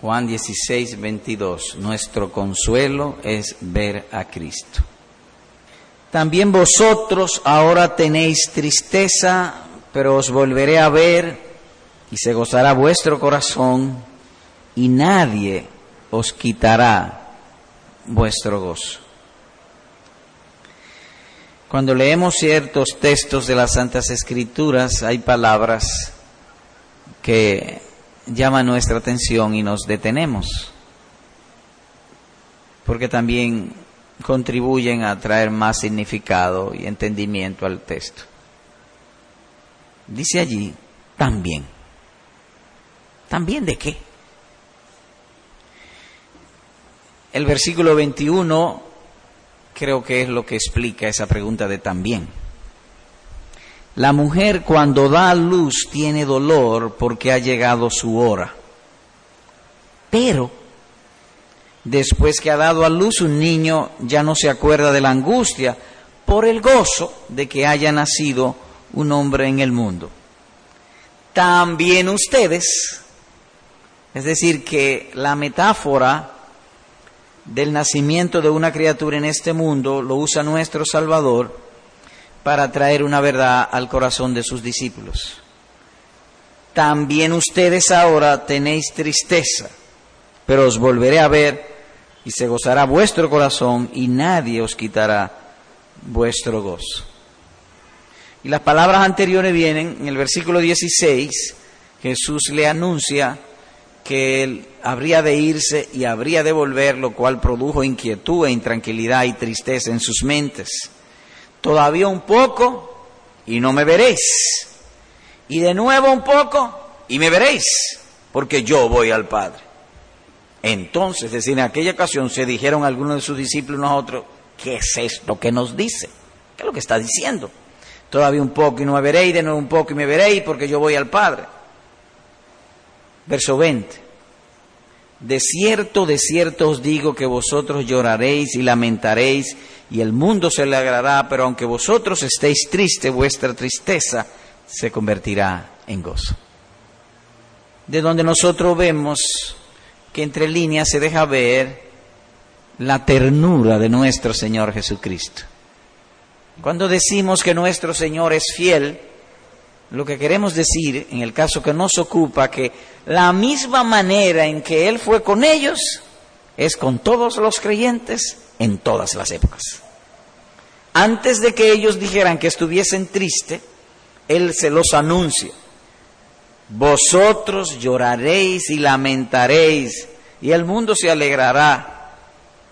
Juan 16, 22. Nuestro consuelo es ver a Cristo. También vosotros ahora tenéis tristeza, pero os volveré a ver y se gozará vuestro corazón y nadie os quitará vuestro gozo. Cuando leemos ciertos textos de las Santas Escrituras hay palabras que llaman nuestra atención y nos detenemos, porque también contribuyen a traer más significado y entendimiento al texto. Dice allí, también. ¿También de qué? El versículo 21 creo que es lo que explica esa pregunta de también. La mujer cuando da luz tiene dolor porque ha llegado su hora. Pero después que ha dado a luz un niño ya no se acuerda de la angustia por el gozo de que haya nacido un hombre en el mundo. También ustedes, es decir, que la metáfora del nacimiento de una criatura en este mundo lo usa nuestro Salvador para traer una verdad al corazón de sus discípulos. También ustedes ahora tenéis tristeza, pero os volveré a ver y se gozará vuestro corazón y nadie os quitará vuestro gozo. Y las palabras anteriores vienen en el versículo 16, Jesús le anuncia que él habría de irse y habría de volver, lo cual produjo inquietud e intranquilidad y tristeza en sus mentes. Todavía un poco y no me veréis. Y de nuevo un poco y me veréis, porque yo voy al Padre. Entonces, es decir, en aquella ocasión se dijeron algunos de sus discípulos a otros, ¿qué es esto que nos dice? ¿Qué es lo que está diciendo? Todavía un poco y no me veréis, de nuevo un poco y me veréis, porque yo voy al Padre. Verso 20. De cierto, de cierto os digo que vosotros lloraréis y lamentaréis y el mundo se alegrará, pero aunque vosotros estéis tristes, vuestra tristeza se convertirá en gozo. De donde nosotros vemos que entre líneas se deja ver la ternura de nuestro Señor Jesucristo. Cuando decimos que nuestro Señor es fiel, lo que queremos decir, en el caso que nos ocupa, que la misma manera en que Él fue con ellos es con todos los creyentes en todas las épocas. Antes de que ellos dijeran que estuviesen tristes, Él se los anuncia. Vosotros lloraréis y lamentaréis, y el mundo se alegrará.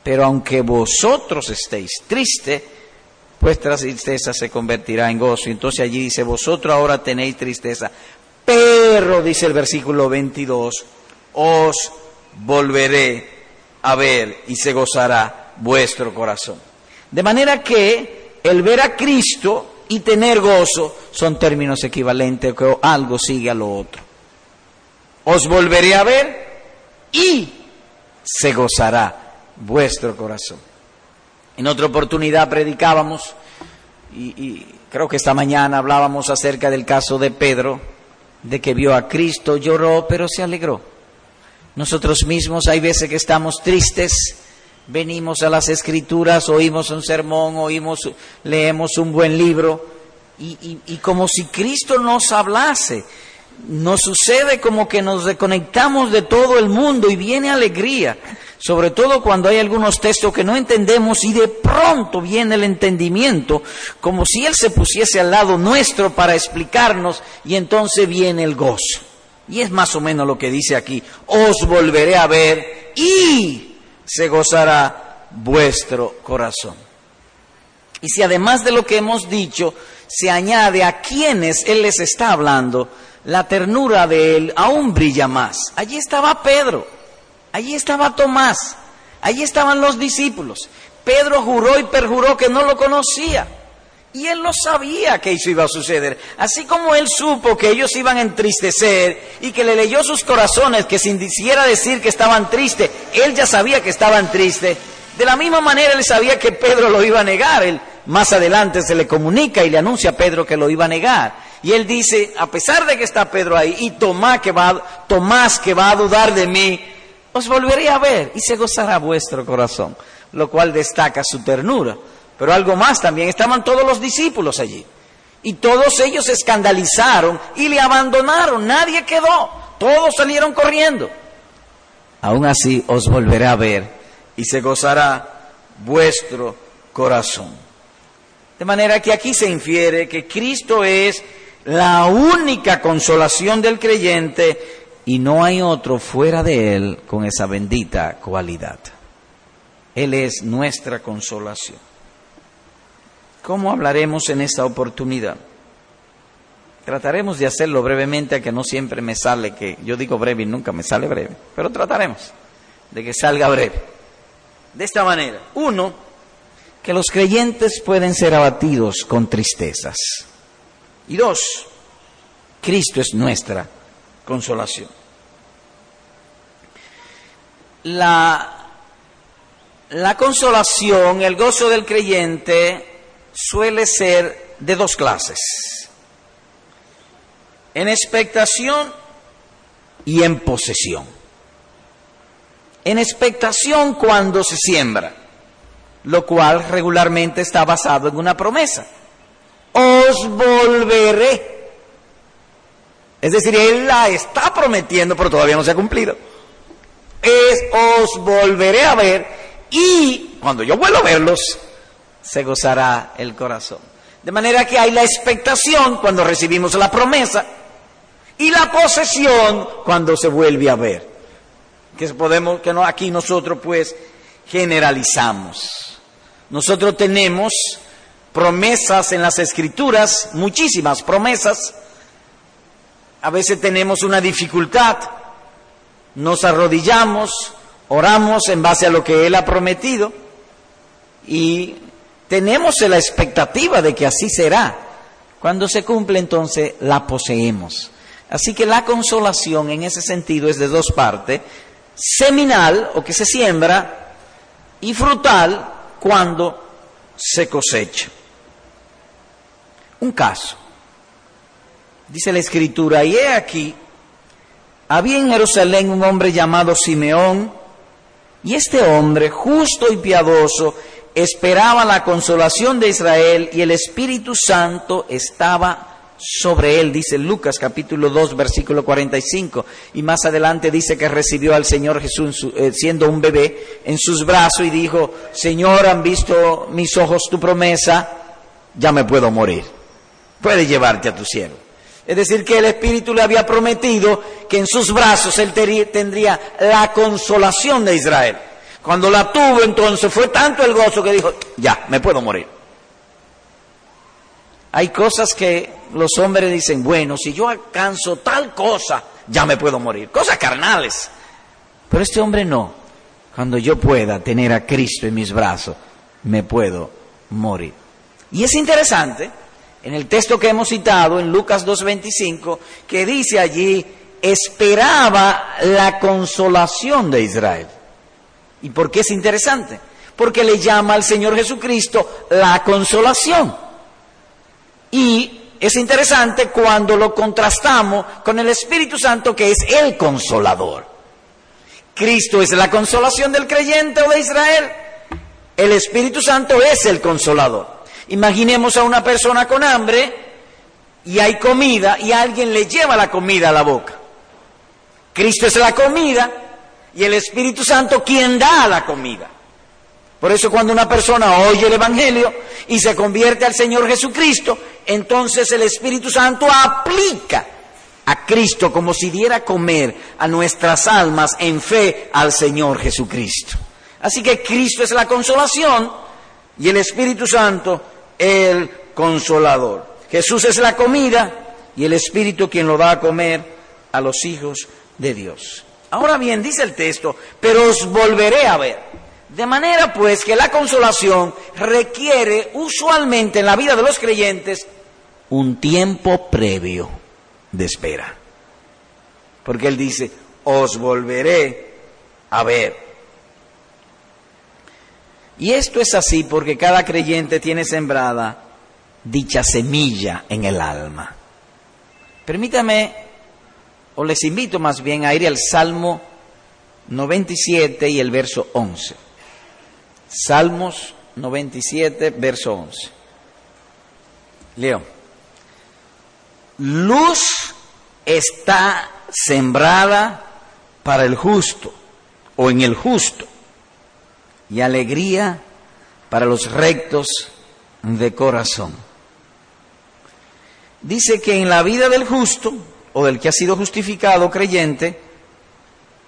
Pero aunque vosotros estéis tristes, vuestra tristeza se convertirá en gozo. Entonces allí dice, vosotros ahora tenéis tristeza, pero, dice el versículo 22, os volveré a ver y se gozará vuestro corazón. De manera que el ver a Cristo y tener gozo son términos equivalentes, que algo sigue a lo otro. Os volveré a ver y se gozará vuestro corazón. En otra oportunidad predicábamos, y, creo que esta mañana hablábamos acerca del caso de Pedro, de que vio a Cristo, lloró, pero se alegró. Nosotros mismos hay veces que estamos tristes, venimos a las escrituras, oímos un sermón, oímos, leemos un buen libro, y, y, y como si Cristo nos hablase, nos sucede como que nos desconectamos de todo el mundo y viene alegría sobre todo cuando hay algunos textos que no entendemos y de pronto viene el entendimiento, como si Él se pusiese al lado nuestro para explicarnos y entonces viene el gozo. Y es más o menos lo que dice aquí, os volveré a ver y se gozará vuestro corazón. Y si además de lo que hemos dicho se añade a quienes Él les está hablando, la ternura de Él aún brilla más. Allí estaba Pedro. Allí estaba Tomás, allí estaban los discípulos. Pedro juró y perjuró que no lo conocía. Y él lo sabía que eso iba a suceder. Así como él supo que ellos iban a entristecer y que le leyó sus corazones, que sin quisiera decir que estaban tristes, él ya sabía que estaban tristes. De la misma manera él sabía que Pedro lo iba a negar. Él más adelante se le comunica y le anuncia a Pedro que lo iba a negar. Y él dice, a pesar de que está Pedro ahí y Tomás que va, Tomás que va a dudar de mí, os volveré a ver y se gozará vuestro corazón, lo cual destaca su ternura. Pero algo más también, estaban todos los discípulos allí. Y todos ellos se escandalizaron y le abandonaron, nadie quedó, todos salieron corriendo. Aún así os volveré a ver y se gozará vuestro corazón. De manera que aquí se infiere que Cristo es la única consolación del creyente y no hay otro fuera de Él con esa bendita cualidad. Él es nuestra consolación. ¿Cómo hablaremos en esta oportunidad? Trataremos de hacerlo brevemente, que no siempre me sale, que yo digo breve y nunca me sale breve, pero trataremos de que salga breve. De esta manera, uno, que los creyentes pueden ser abatidos con tristezas. Y dos, Cristo es nuestra consolación. La, la consolación, el gozo del creyente suele ser de dos clases. En expectación y en posesión. En expectación cuando se siembra, lo cual regularmente está basado en una promesa. Os volveré. Es decir, Él la está prometiendo, pero todavía no se ha cumplido. Es os volveré a ver y cuando yo vuelvo a verlos, se gozará el corazón. De manera que hay la expectación cuando recibimos la promesa y la posesión cuando se vuelve a ver. Que podemos, que no, aquí nosotros pues generalizamos. Nosotros tenemos promesas en las escrituras, muchísimas promesas. A veces tenemos una dificultad, nos arrodillamos, oramos en base a lo que Él ha prometido y tenemos la expectativa de que así será. Cuando se cumple entonces la poseemos. Así que la consolación en ese sentido es de dos partes, seminal o que se siembra y frutal cuando se cosecha. Un caso. Dice la escritura, y he aquí, había en Jerusalén un hombre llamado Simeón, y este hombre, justo y piadoso, esperaba la consolación de Israel y el Espíritu Santo estaba sobre él, dice Lucas capítulo 2 versículo 45, y más adelante dice que recibió al Señor Jesús eh, siendo un bebé en sus brazos y dijo, Señor, han visto mis ojos tu promesa, ya me puedo morir, puedes llevarte a tu cielo. Es decir, que el Espíritu le había prometido que en sus brazos él tendría la consolación de Israel. Cuando la tuvo entonces fue tanto el gozo que dijo, ya, me puedo morir. Hay cosas que los hombres dicen, bueno, si yo alcanzo tal cosa, ya me puedo morir. Cosas carnales. Pero este hombre no. Cuando yo pueda tener a Cristo en mis brazos, me puedo morir. Y es interesante, en el texto que hemos citado, en Lucas 2.25, que dice allí, esperaba la consolación de Israel. ¿Y por qué es interesante? Porque le llama al Señor Jesucristo la consolación. Y es interesante cuando lo contrastamos con el Espíritu Santo que es el consolador. Cristo es la consolación del creyente o de Israel. El Espíritu Santo es el consolador. Imaginemos a una persona con hambre y hay comida y alguien le lleva la comida a la boca. Cristo es la comida y el Espíritu Santo quien da la comida. Por eso cuando una persona oye el Evangelio y se convierte al Señor Jesucristo, entonces el Espíritu Santo aplica a Cristo como si diera comer a nuestras almas en fe al Señor Jesucristo. Así que Cristo es la consolación y el Espíritu Santo el consolador. Jesús es la comida y el Espíritu quien lo da a comer a los hijos de Dios. Ahora bien, dice el texto, pero os volveré a ver. De manera pues que la consolación requiere usualmente en la vida de los creyentes un tiempo previo de espera. Porque él dice, os volveré a ver. Y esto es así porque cada creyente tiene sembrada dicha semilla en el alma. Permítame o les invito más bien a ir al Salmo 97 y el verso 11. Salmos 97, verso 11. Leo. Luz está sembrada para el justo o en el justo y alegría para los rectos de corazón. Dice que en la vida del justo o del que ha sido justificado creyente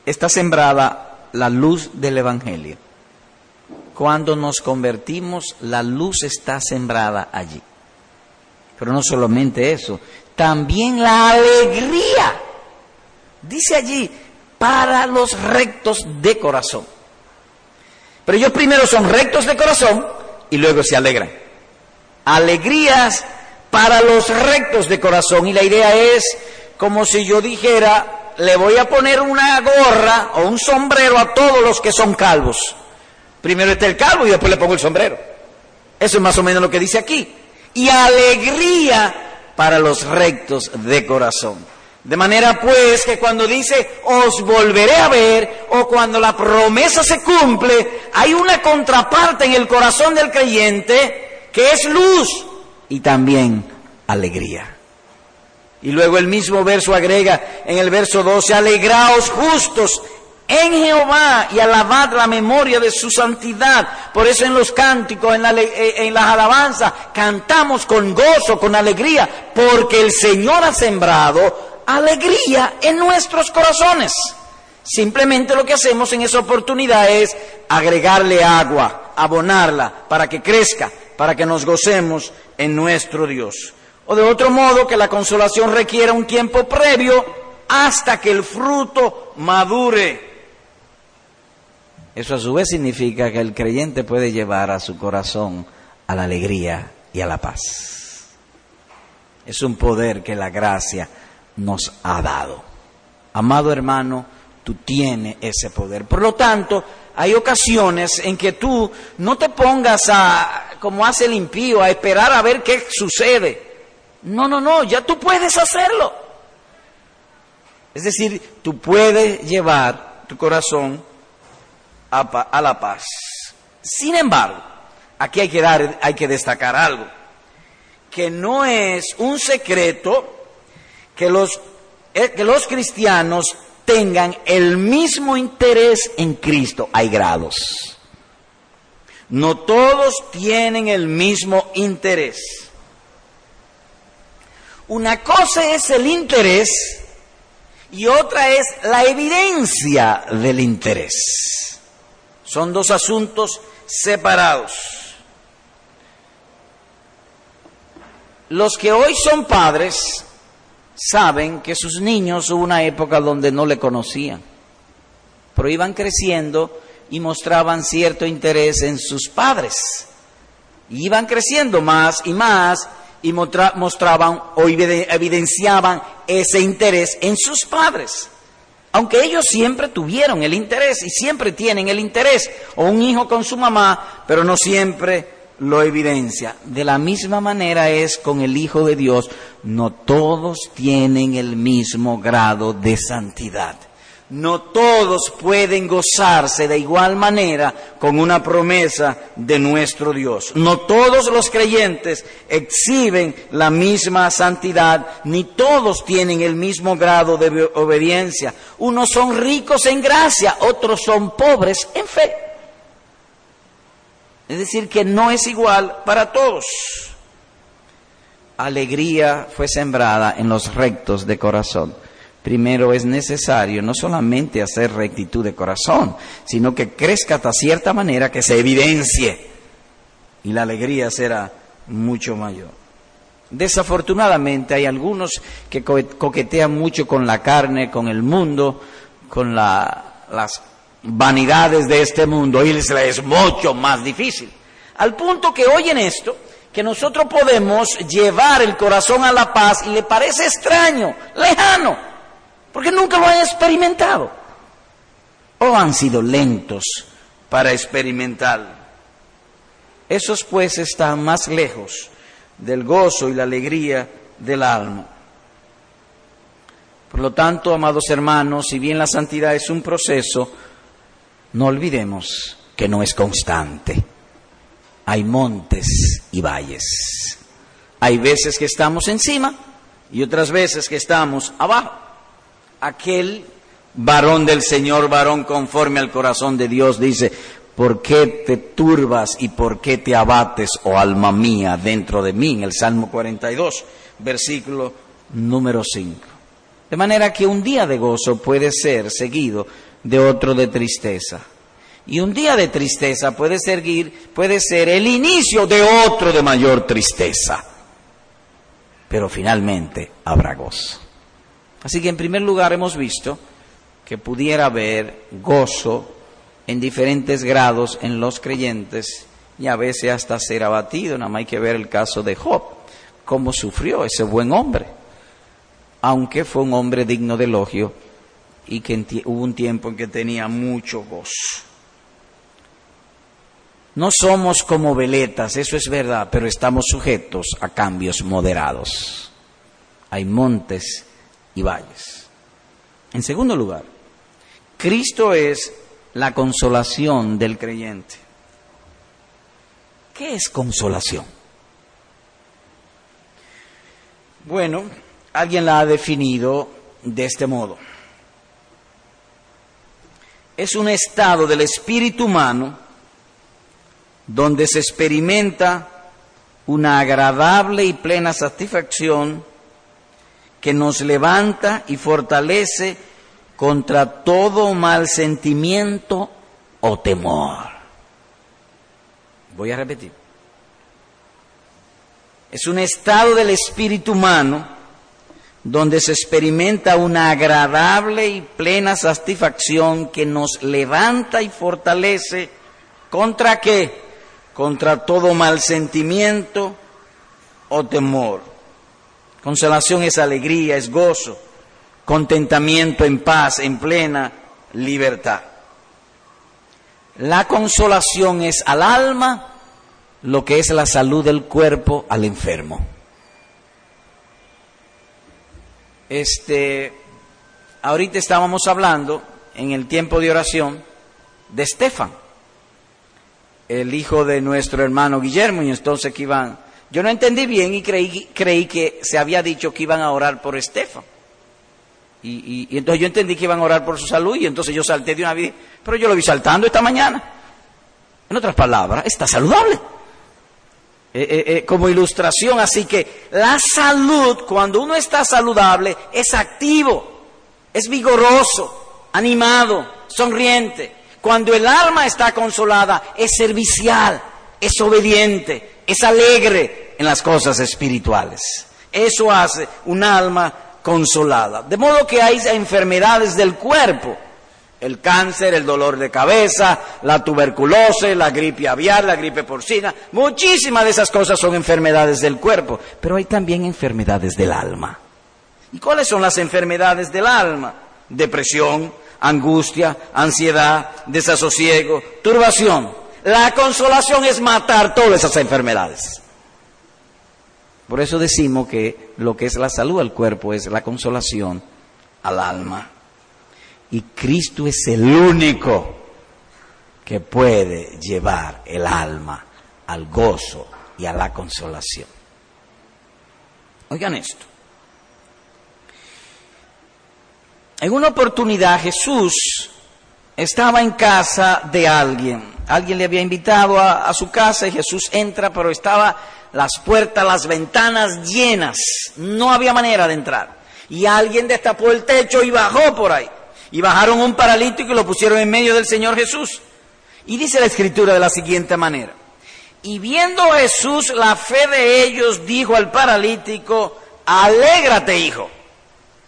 está sembrada la luz del Evangelio. Cuando nos convertimos, la luz está sembrada allí. Pero no solamente eso, también la alegría. Dice allí, para los rectos de corazón. Pero ellos primero son rectos de corazón y luego se alegran. Alegrías para los rectos de corazón. Y la idea es como si yo dijera, le voy a poner una gorra o un sombrero a todos los que son calvos. Primero está el calvo y después le pongo el sombrero. Eso es más o menos lo que dice aquí. Y alegría para los rectos de corazón. De manera pues que cuando dice os volveré a ver o cuando la promesa se cumple, hay una contraparte en el corazón del creyente que es luz y también alegría. Y luego el mismo verso agrega en el verso 12, alegraos justos en Jehová y alabad la memoria de su santidad. Por eso en los cánticos, en, eh, en las alabanzas, cantamos con gozo, con alegría, porque el Señor ha sembrado alegría en nuestros corazones. Simplemente lo que hacemos en esa oportunidad es agregarle agua, abonarla, para que crezca, para que nos gocemos en nuestro Dios. O de otro modo, que la consolación requiera un tiempo previo hasta que el fruto madure. Eso a su vez significa que el creyente puede llevar a su corazón a la alegría y a la paz. Es un poder que la gracia nos ha dado. Amado hermano, tú tienes ese poder. Por lo tanto, hay ocasiones en que tú no te pongas a, como hace el impío, a esperar a ver qué sucede. No, no, no, ya tú puedes hacerlo. Es decir, tú puedes llevar tu corazón a, la paz. Sin embargo, aquí hay que, dar, hay que destacar algo, que no es un secreto que los, eh, que los cristianos tengan el mismo interés en Cristo. Hay grados. No todos tienen el mismo interés. Una cosa es el interés y otra es la evidencia del interés. Son dos asuntos separados. Los que hoy son padres saben que sus niños hubo una época donde no le conocían, pero iban creciendo y mostraban cierto interés en sus padres. Y iban creciendo más y más y mostraban o evidenciaban ese interés en sus padres. Aunque ellos siempre tuvieron el interés y siempre tienen el interés, o un hijo con su mamá, pero no siempre lo evidencia. De la misma manera es con el Hijo de Dios. No todos tienen el mismo grado de santidad. No todos pueden gozarse de igual manera con una promesa de nuestro Dios. No todos los creyentes exhiben la misma santidad, ni todos tienen el mismo grado de obediencia. Unos son ricos en gracia, otros son pobres en fe. Es decir, que no es igual para todos. Alegría fue sembrada en los rectos de corazón. Primero es necesario no solamente hacer rectitud de corazón, sino que crezca hasta cierta manera que se evidencie y la alegría será mucho mayor. Desafortunadamente hay algunos que coquetean mucho con la carne, con el mundo, con las vanidades de este hoy les es mucho más difícil. Al punto que oyen esto, que nosotros podemos llevar el corazón a la paz y le parece extraño, lejano, porque nunca lo han experimentado. O han sido lentos para experimentarlo. Esos pues están más lejos del gozo y la alegría del alma. Por lo tanto, amados hermanos, si bien la santidad es un proceso, no olvidemos que no es constante. Hay montes y valles. Hay veces que estamos encima y otras veces que estamos abajo. Aquel varón del Señor, varón conforme al corazón de Dios, dice, ¿por qué te turbas y por qué te abates, oh alma mía, dentro de mí? En el Salmo 42, versículo número 5. De manera que un día de gozo puede ser seguido de otro de tristeza. Y un día de tristeza puede, seguir, puede ser el inicio de otro de mayor tristeza. Pero finalmente habrá gozo. Así que en primer lugar hemos visto que pudiera haber gozo en diferentes grados en los creyentes y a veces hasta ser abatido. Nada más hay que ver el caso de Job, cómo sufrió ese buen hombre, aunque fue un hombre digno de elogio y que hubo un tiempo en que tenía mucho gozo. No somos como veletas, eso es verdad, pero estamos sujetos a cambios moderados. Hay montes y valles. En segundo lugar, Cristo es la consolación del creyente. ¿Qué es consolación? Bueno, alguien la ha definido de este modo. Es un estado del espíritu humano donde se experimenta una agradable y plena satisfacción que nos levanta y fortalece contra todo mal sentimiento o temor. Voy a repetir. Es un estado del espíritu humano donde se experimenta una agradable y plena satisfacción que nos levanta y fortalece contra qué? Contra todo mal sentimiento o temor. Consolación es alegría, es gozo contentamiento en paz, en plena libertad. La consolación es al alma lo que es la salud del cuerpo al enfermo. Este, ahorita estábamos hablando en el tiempo de oración de Estefan, el hijo de nuestro hermano Guillermo, y entonces que iban, yo no entendí bien y creí, creí que se había dicho que iban a orar por Estefan. Y, entonces yo entendí que iban a orar por su salud y entonces yo salté de una vida, pero yo lo vi saltando esta mañana. En otras palabras, está saludable. Eh, eh, eh, como ilustración, así que la salud, cuando uno está saludable, es activo, es vigoroso, animado, sonriente. Cuando el alma está consolada, es servicial, es obediente, es alegre en las cosas espirituales. Eso hace un alma consolada. De modo que hay enfermedades del cuerpo, el cáncer, el dolor de cabeza, la tuberculosis, la gripe aviar, la gripe porcina, muchísimas de esas cosas son enfermedades del cuerpo, pero hay también enfermedades del alma. ¿Y cuáles son las enfermedades del alma? Depresión, angustia, ansiedad, desasosiego, turbación. La consolación es matar todas esas enfermedades. Por eso decimos que lo que es la salud al cuerpo es la consolación al alma. Y Cristo es el único que puede llevar el alma al gozo y a la consolación. Oigan esto. En una oportunidad Jesús estaba en casa de alguien. Alguien le había invitado a, a su casa y Jesús entra, pero estaba las puertas, las ventanas llenas, no había manera de entrar. Y alguien destapó el techo y bajó por ahí. Y bajaron un paralítico y lo pusieron en medio del Señor Jesús. Y dice la escritura de la siguiente manera. Y viendo Jesús la fe de ellos, dijo al paralítico, alégrate hijo,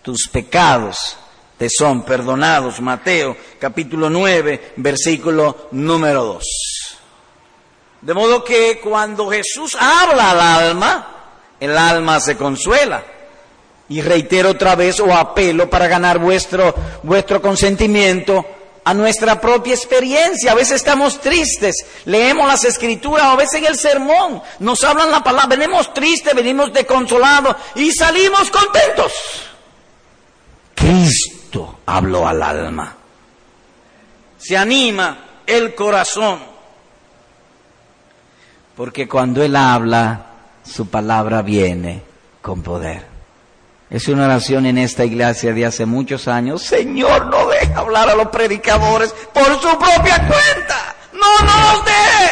tus pecados te son perdonados. Mateo capítulo 9, versículo número 2. De modo que cuando Jesús habla al alma, el alma se consuela. Y reitero otra vez o apelo para ganar vuestro, vuestro consentimiento a nuestra propia experiencia. A veces estamos tristes, leemos las escrituras, a veces en el sermón nos hablan la palabra, venimos tristes, venimos desconsolados y salimos contentos. Cristo habló al alma. se anima el corazón. Porque cuando Él habla, su palabra viene con poder. Es una oración en esta iglesia de hace muchos años. Señor, no deja hablar a los predicadores por su propia cuenta. No nos deje.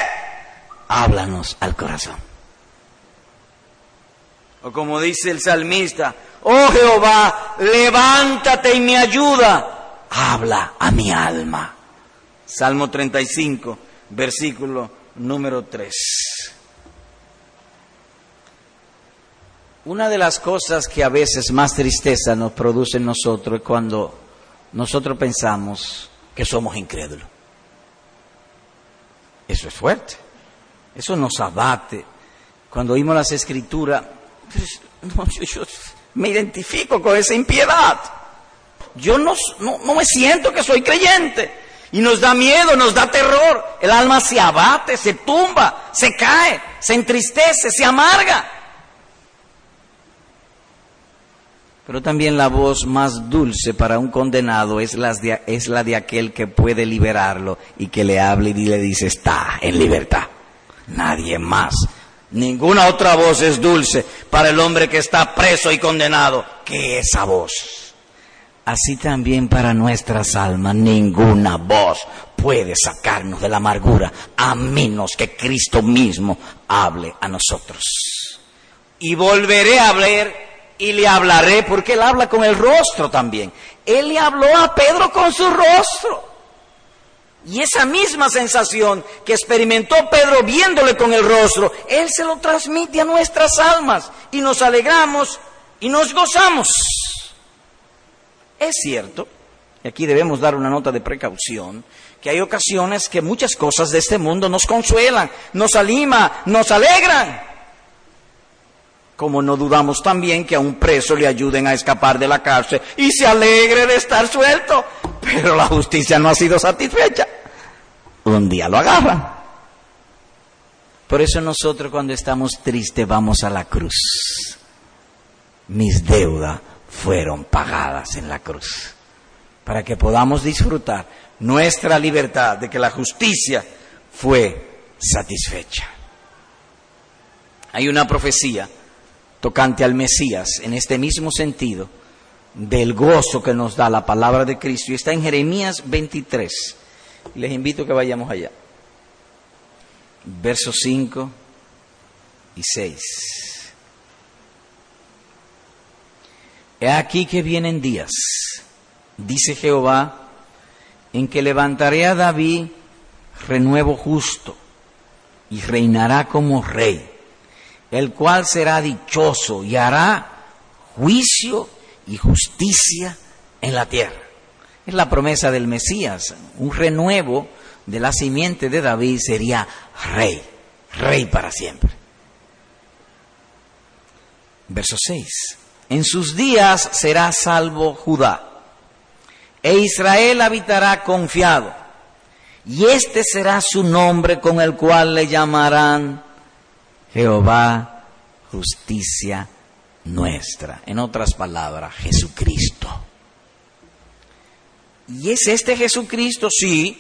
Háblanos al corazón. O como dice el salmista, oh Jehová, levántate y me ayuda. Habla a mi alma. Salmo 35, versículo número 3. Una de las cosas que a veces más tristeza nos produce en nosotros es cuando nosotros pensamos que somos incrédulos. Eso es fuerte. Eso nos abate. Cuando oímos las escrituras, pues, yo, me identifico con esa impiedad. Yo no, no me siento que soy creyente. Y nos da miedo, nos da terror. El alma se abate, se tumba, se cae, se entristece, se amarga. Pero también la voz más dulce para un condenado es la, de, aquel que puede liberarlo y que le hable y le dice, está en libertad. Nadie más. Ninguna otra voz es dulce para el hombre que está preso y condenado que esa voz. Así también para nuestras almas ninguna voz puede sacarnos de la amargura a menos que Cristo mismo hable a nosotros. Y volveré a hablar y le hablaré, porque él habla con el rostro también. Él le habló a Pedro con su rostro. Y esa misma sensación que experimentó Pedro viéndole con el rostro, Él se lo transmite a nuestras almas y nos alegramos y nos gozamos. Es cierto, y aquí debemos dar una nota de precaución, que hay ocasiones que muchas cosas de este mundo nos consuelan, nos anima, nos alegran como no dudamos también que a un preso le ayuden a escapar de la cárcel y se alegre de estar suelto. Pero la justicia no ha sido satisfecha. Un día lo agarran. Por eso nosotros cuando estamos tristes vamos a la cruz. Mis deudas fueron pagadas en la cruz. Para que podamos disfrutar nuestra libertad de que la justicia fue satisfecha. Hay una profecía tocante al Mesías, en este mismo sentido, del gozo que nos da la palabra de Cristo. Y está en Jeremías 23. Les invito a que vayamos allá. Versos 5 y 6. He aquí que vienen días, dice Jehová, en que levantaré a David renuevo justo y reinará como rey el cual será dichoso y hará juicio y justicia en la tierra. Es la promesa del Mesías, un renuevo de la simiente de David sería rey, rey para siempre. Verso 6. En sus días será salvo Judá, e Israel habitará confiado, y este será su nombre con el cual le llamarán Jehová, justicia nuestra. En otras palabras, Jesucristo. ¿Y es este Jesucristo? Sí.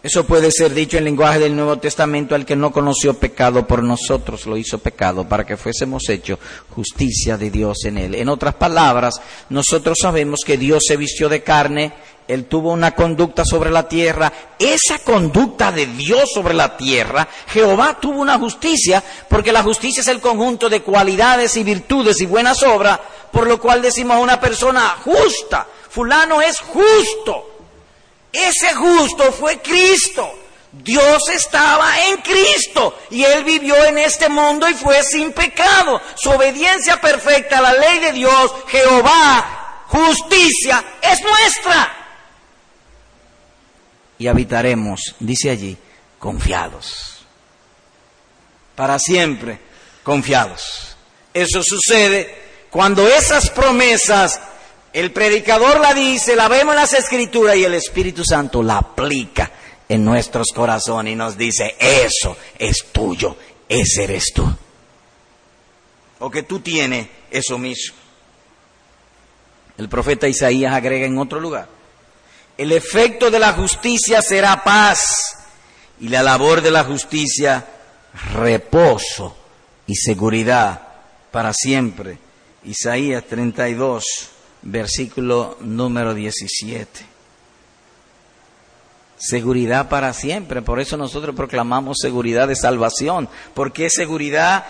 Eso puede ser dicho en lenguaje del Nuevo Testamento, al que no conoció pecado por nosotros, lo hizo pecado para que fuésemos hechos justicia de Dios en él. En otras palabras, nosotros sabemos que Dios se vistió de carne él tuvo una conducta sobre la tierra. Esa conducta de Dios sobre la tierra, Jehová tuvo una justicia, porque la justicia es el conjunto de cualidades y virtudes y buenas obras, por lo cual decimos a una persona justa, fulano es justo. Ese justo fue Cristo. Dios estaba en Cristo y Él vivió en este mundo y fue sin pecado. Su obediencia perfecta a la ley de Dios, Jehová, justicia, es nuestra y habitaremos, dice allí, confiados. Para siempre, confiados. Eso sucede cuando esas promesas, el predicador la dice, la vemos en las escrituras y el Espíritu Santo la aplica en nuestros corazones y nos dice, eso es tuyo, ese eres tú. O que tú tienes eso mismo. El profeta Isaías agrega en otro lugar, El efecto de la justicia será paz y la labor de la justicia reposo y seguridad para siempre. Isaías 32, versículo número 17. Seguridad para siempre, por eso nosotros proclamamos seguridad de salvación, porque es seguridad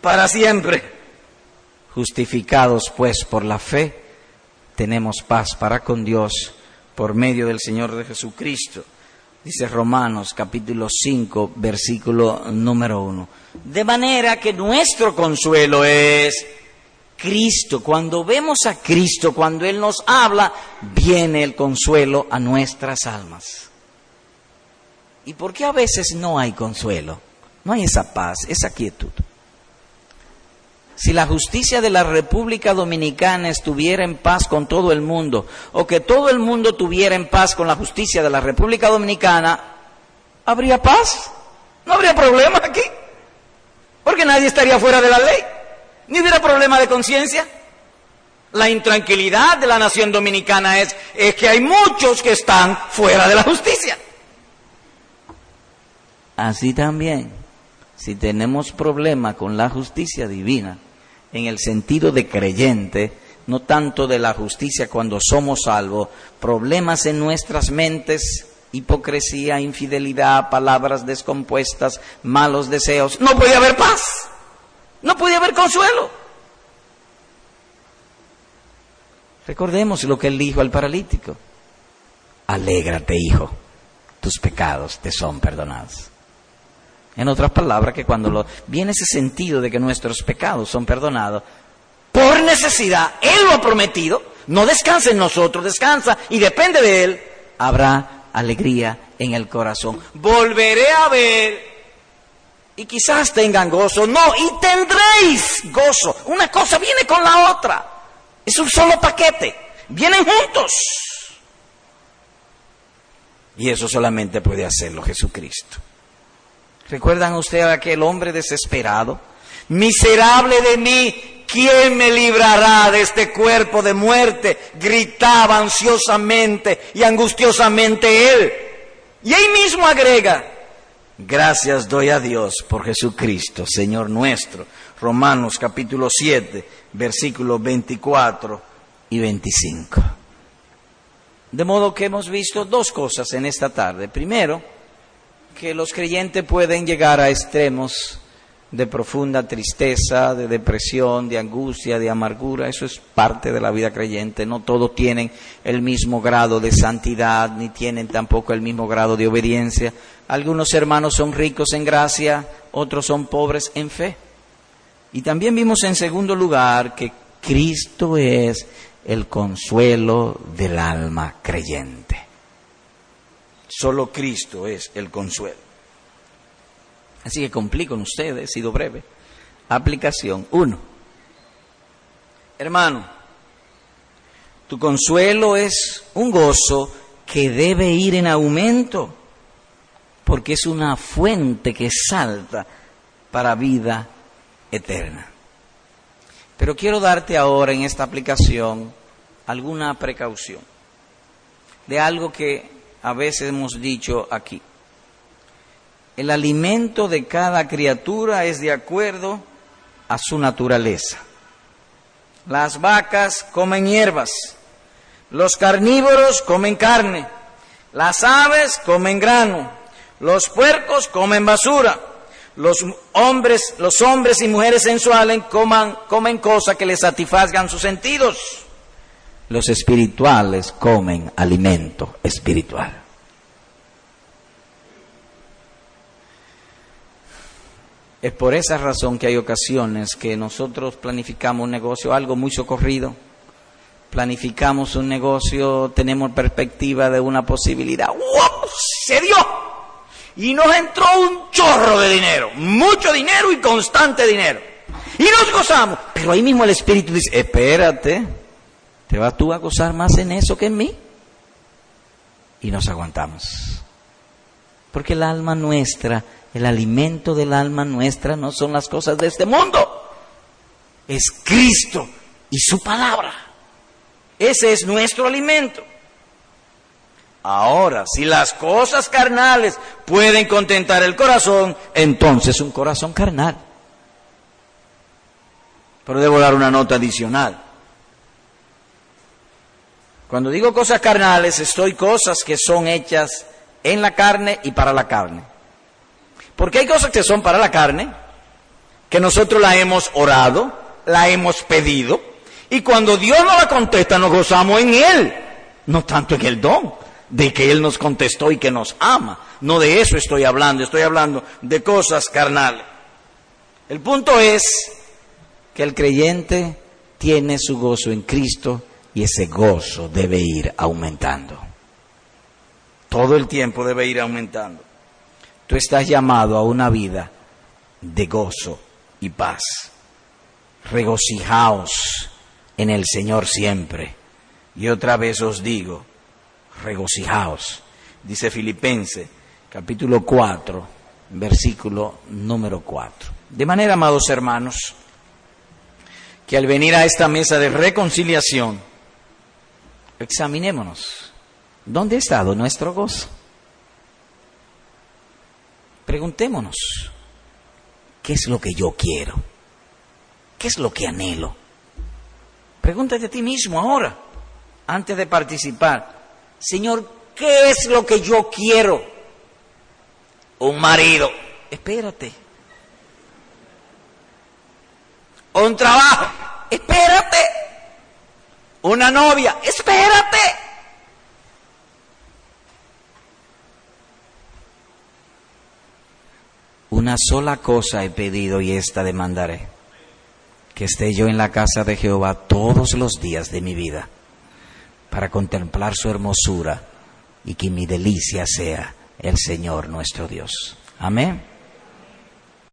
para siempre. Justificados pues por la fe, tenemos paz para con Dios por medio del Señor de Jesucristo. Dice Romanos capítulo 5, versículo número 1. De manera que nuestro consuelo es Cristo. Cuando vemos a Cristo, cuando Él nos habla, viene el consuelo a nuestras almas. ¿Y por qué a veces no hay consuelo? No hay esa paz, esa quietud. Si la justicia de la República Dominicana estuviera en paz con todo el mundo, o que todo el mundo tuviera en paz con la justicia de la República Dominicana, ¿habría paz? No habría problema aquí, porque nadie estaría fuera de la ley, ni hubiera problema de conciencia. La intranquilidad de la nación dominicana es, es que hay muchos que están fuera de la justicia. Así también, si tenemos problema con la justicia divina, en el sentido de creyente, no tanto de la justicia cuando somos salvos, problemas en nuestras mentes, hipocresía, infidelidad, palabras descompuestas, malos deseos, no puede haber paz, no puede haber consuelo. Recordemos lo que él dijo al paralítico. Alégrate, hijo, tus pecados te son perdonados. En otras palabras, que cuando lo, viene ese sentido de que nuestros pecados son perdonados, por necesidad, Él lo ha prometido, no descansa en nosotros, descansa y depende de Él, habrá alegría en el corazón. Volveré a ver y quizás tengan gozo, no, y tendréis gozo. Una cosa viene con la otra, es un solo paquete, vienen juntos. Y eso solamente puede hacerlo Jesucristo. ¿Recuerdan ustedes a aquel hombre desesperado? Miserable de mí, ¿quién me librará de este cuerpo de muerte? Gritaba ansiosamente y angustiosamente él. Y ahí mismo agrega, gracias doy a Dios por Jesucristo, Señor nuestro. Romanos capítulo 7, versículos 24 y 25. De modo que hemos visto dos cosas en esta tarde. Primero, que los creyentes pueden llegar a extremos de profunda tristeza, de depresión, de angustia, de amargura. Eso es parte de la vida creyente. No todos tienen el mismo grado de santidad, ni tienen tampoco el mismo grado de obediencia. Algunos hermanos son ricos en gracia, otros son pobres en fe. Y también vimos en segundo lugar que Cristo es el consuelo del alma creyente. Solo Cristo es el consuelo. Así que cumplí con ustedes, he sido breve. Aplicación uno. Hermano, tu consuelo es un gozo que debe ir en aumento, porque es una fuente que salta para vida eterna. Pero quiero darte ahora en esta aplicación alguna precaución de algo que a veces hemos dicho aquí. El alimento de cada criatura es de acuerdo a su naturaleza. Las vacas comen hierbas, los carnívoros comen carne, las aves comen grano, los puercos comen basura, los hombres, los hombres y mujeres sensuales comen cosas que les satisfagan sus sentidos los espirituales comen alimento espiritual. Es por esa razón que hay ocasiones que nosotros planificamos un negocio, algo muy socorrido, planificamos un negocio, tenemos perspectiva de una posibilidad. ¡Wow! Se dio. Y nos entró un chorro de dinero, mucho dinero y constante dinero. Y nos gozamos. Pero ahí mismo el Espíritu dice, espérate, ¿Te vas tú a gozar más en eso que en mí? Y nos aguantamos. Porque el alma nuestra, el alimento del alma nuestra no son las cosas de este mundo. Es Cristo y su palabra. Ese es nuestro alimento. Ahora, si las cosas carnales pueden contentar el corazón, entonces un corazón carnal. Pero debo dar una nota adicional. Cuando digo cosas carnales, estoy cosas que son hechas en la carne y para la carne. Porque hay cosas que son para la carne, que nosotros la hemos orado, la hemos pedido, y cuando Dios nos la contesta, nos gozamos en Él, no tanto en el don, de que Él nos contestó y que nos ama. No de eso estoy hablando, estoy hablando de cosas carnales. El punto es que el creyente tiene su gozo en Cristo y ese gozo debe ir aumentando. Todo el tiempo debe ir aumentando. Tú estás llamado a una vida de gozo y paz. Regocijaos en el Señor siempre. Y otra vez os digo, regocijaos. Dice Filipense, capítulo 4, versículo número 4. De manera, amados hermanos, que al venir a esta mesa de reconciliación, examinémonos. ¿Dónde ha estado nuestro gozo? Preguntémonos, ¿qué es lo que yo quiero? ¿Qué es lo que anhelo? Pregúntate a ti mismo ahora, antes de participar. Señor, ¿qué es lo que yo quiero? Un marido. Espérate. Un trabajo. Espérate. Una novia. Espérate. Una sola cosa he pedido y esta demandaré que esté yo en la casa de Jehová todos los días de mi vida, para contemplar su hermosura y que mi delicia sea el Señor nuestro Dios. Amén.